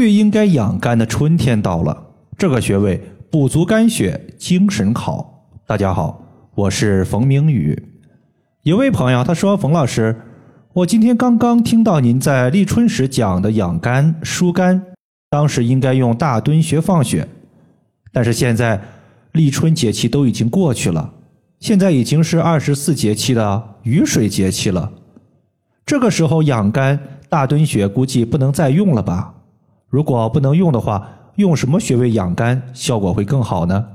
最应该养肝的春天到了，这个穴位补足肝血，精神好。大家好，我是冯明宇。有位朋友他说：“冯老师，我今天刚刚听到您在立春时讲的养肝疏肝，当时应该用大敦穴放血，但是现在立春节气都已经过去了，现在已经是二十四节气的雨水节气了，这个时候养肝大敦穴估计不能再用了吧？”如果不能用的话，用什么穴位养肝效果会更好呢？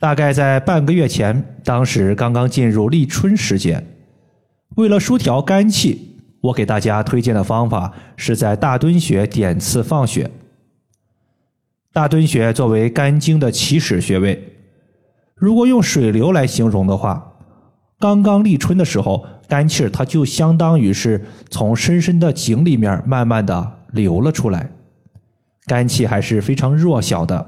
大概在半个月前，当时刚刚进入立春时节，为了疏调肝气，我给大家推荐的方法是在大敦穴点刺放血。大敦穴作为肝经的起始穴位，如果用水流来形容的话，刚刚立春的时候，肝气它就相当于是从深深的井里面慢慢的。流了出来，肝气还是非常弱小的，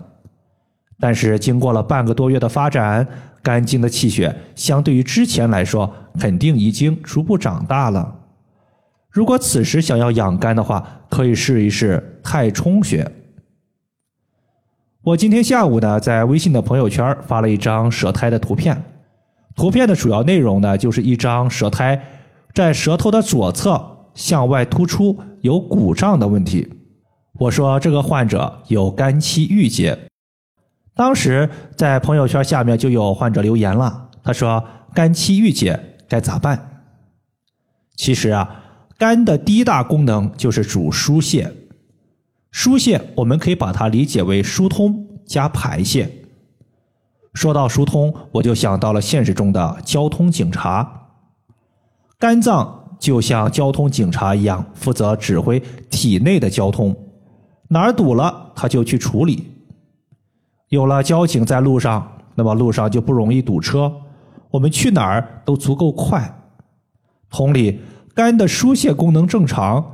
但是经过了半个多月的发展，肝经的气血相对于之前来说，肯定已经逐步长大了。如果此时想要养肝的话，可以试一试太冲穴。我今天下午呢，在微信的朋友圈发了一张舌苔的图片，图片的主要内容呢，就是一张舌苔在舌头的左侧。向外突出有鼓胀的问题，我说这个患者有肝气郁结。当时在朋友圈下面就有患者留言了，他说肝气郁结该咋办？其实啊，肝的第一大功能就是主疏泄，疏泄我们可以把它理解为疏通加排泄。说到疏通，我就想到了现实中的交通警察，肝脏。就像交通警察一样，负责指挥体内的交通，哪儿堵了他就去处理。有了交警在路上，那么路上就不容易堵车，我们去哪儿都足够快。同理，肝的疏泄功能正常，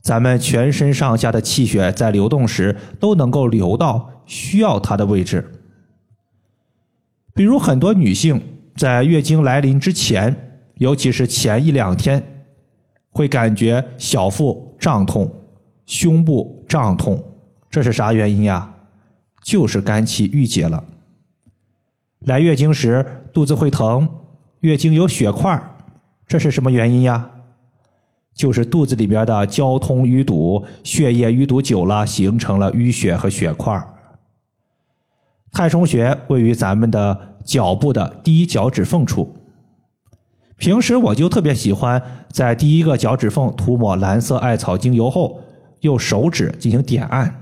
咱们全身上下的气血在流动时都能够流到需要它的位置。比如很多女性在月经来临之前，尤其是前一两天。会感觉小腹胀痛、胸部胀痛，这是啥原因呀？就是肝气郁结了。来月经时肚子会疼，月经有血块，这是什么原因呀？就是肚子里边的交通淤堵，血液淤堵久了，形成了淤血和血块。太冲穴位于咱们的脚部的第一脚趾缝处。平时我就特别喜欢在第一个脚趾缝涂抹蓝色艾草精油后，用手指进行点按，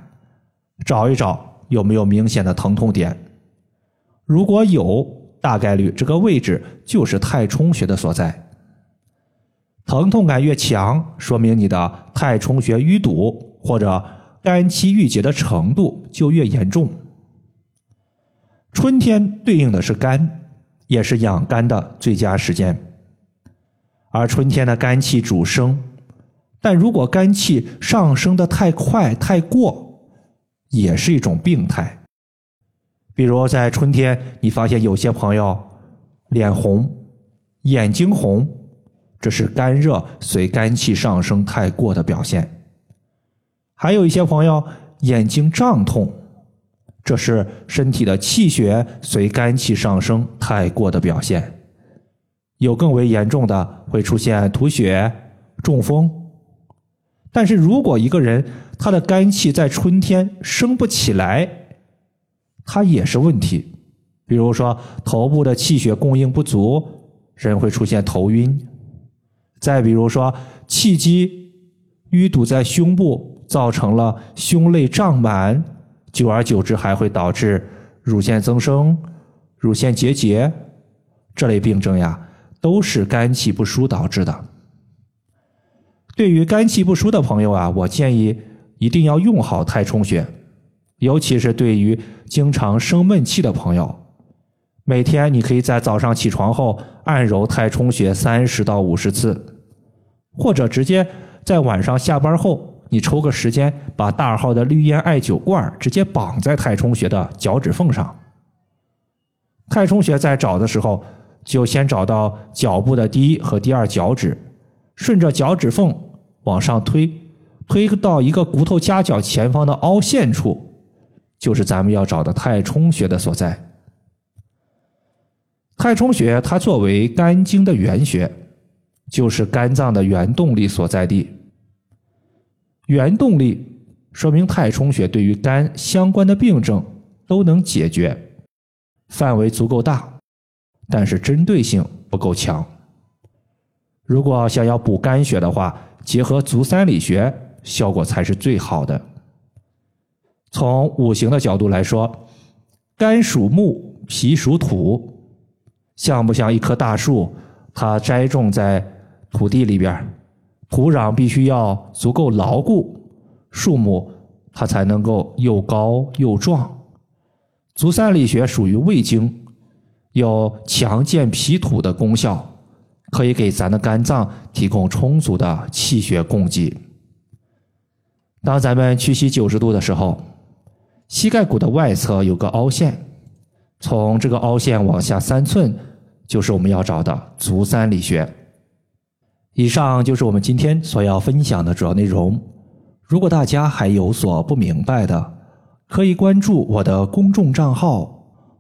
找一找有没有明显的疼痛点。如果有，大概率这个位置就是太冲穴的所在。疼痛感越强，说明你的太冲穴淤堵或者肝气郁结的程度就越严重。春天对应的是肝，也是养肝的最佳时间。而春天的肝气主升，但如果肝气上升的太快太过，也是一种病态。比如在春天，你发现有些朋友脸红、眼睛红，这是肝热随肝气上升太过的表现；还有一些朋友眼睛胀痛，这是身体的气血随肝气上升太过的表现。有更为严重的会出现吐血、中风，但是如果一个人他的肝气在春天升不起来，他也是问题。比如说头部的气血供应不足，人会出现头晕；再比如说气机淤堵在胸部，造成了胸肋胀满，久而久之还会导致乳腺增生、乳腺结节这类病症呀。都是肝气不舒导致的。对于肝气不舒的朋友啊，我建议一定要用好太冲穴，尤其是对于经常生闷气的朋友，每天你可以在早上起床后按揉太冲穴三十到五十次，或者直接在晚上下班后，你抽个时间把大号的绿烟艾灸罐直接绑在太冲穴的脚趾缝上。太冲穴在找的时候。就先找到脚部的第一和第二脚趾，顺着脚趾缝往上推，推到一个骨头夹角前方的凹陷处，就是咱们要找的太冲穴的所在。太冲穴它作为肝经的原穴，就是肝脏的原动力所在地。原动力说明太冲穴对于肝相关的病症都能解决，范围足够大，但是针对性不够强。如果想要补肝血的话，结合足三里穴，效果才是最好的。从五行的角度来说，肝属木，脾属土。像不像一棵大树？它栽种在土地里边，土壤必须要足够牢固，树木它才能够又高又壮。足三里穴属于胃经，有强健脾土的功效，可以给咱的肝脏提供充足的气血供给。当咱们屈膝九十度的时候，膝盖骨的外侧有个凹陷。从这个凹陷往下三寸，就是我们要找的足三里穴。以上就是我们今天所要分享的主要内容。如果大家还有所不明白的，可以关注我的公众账号“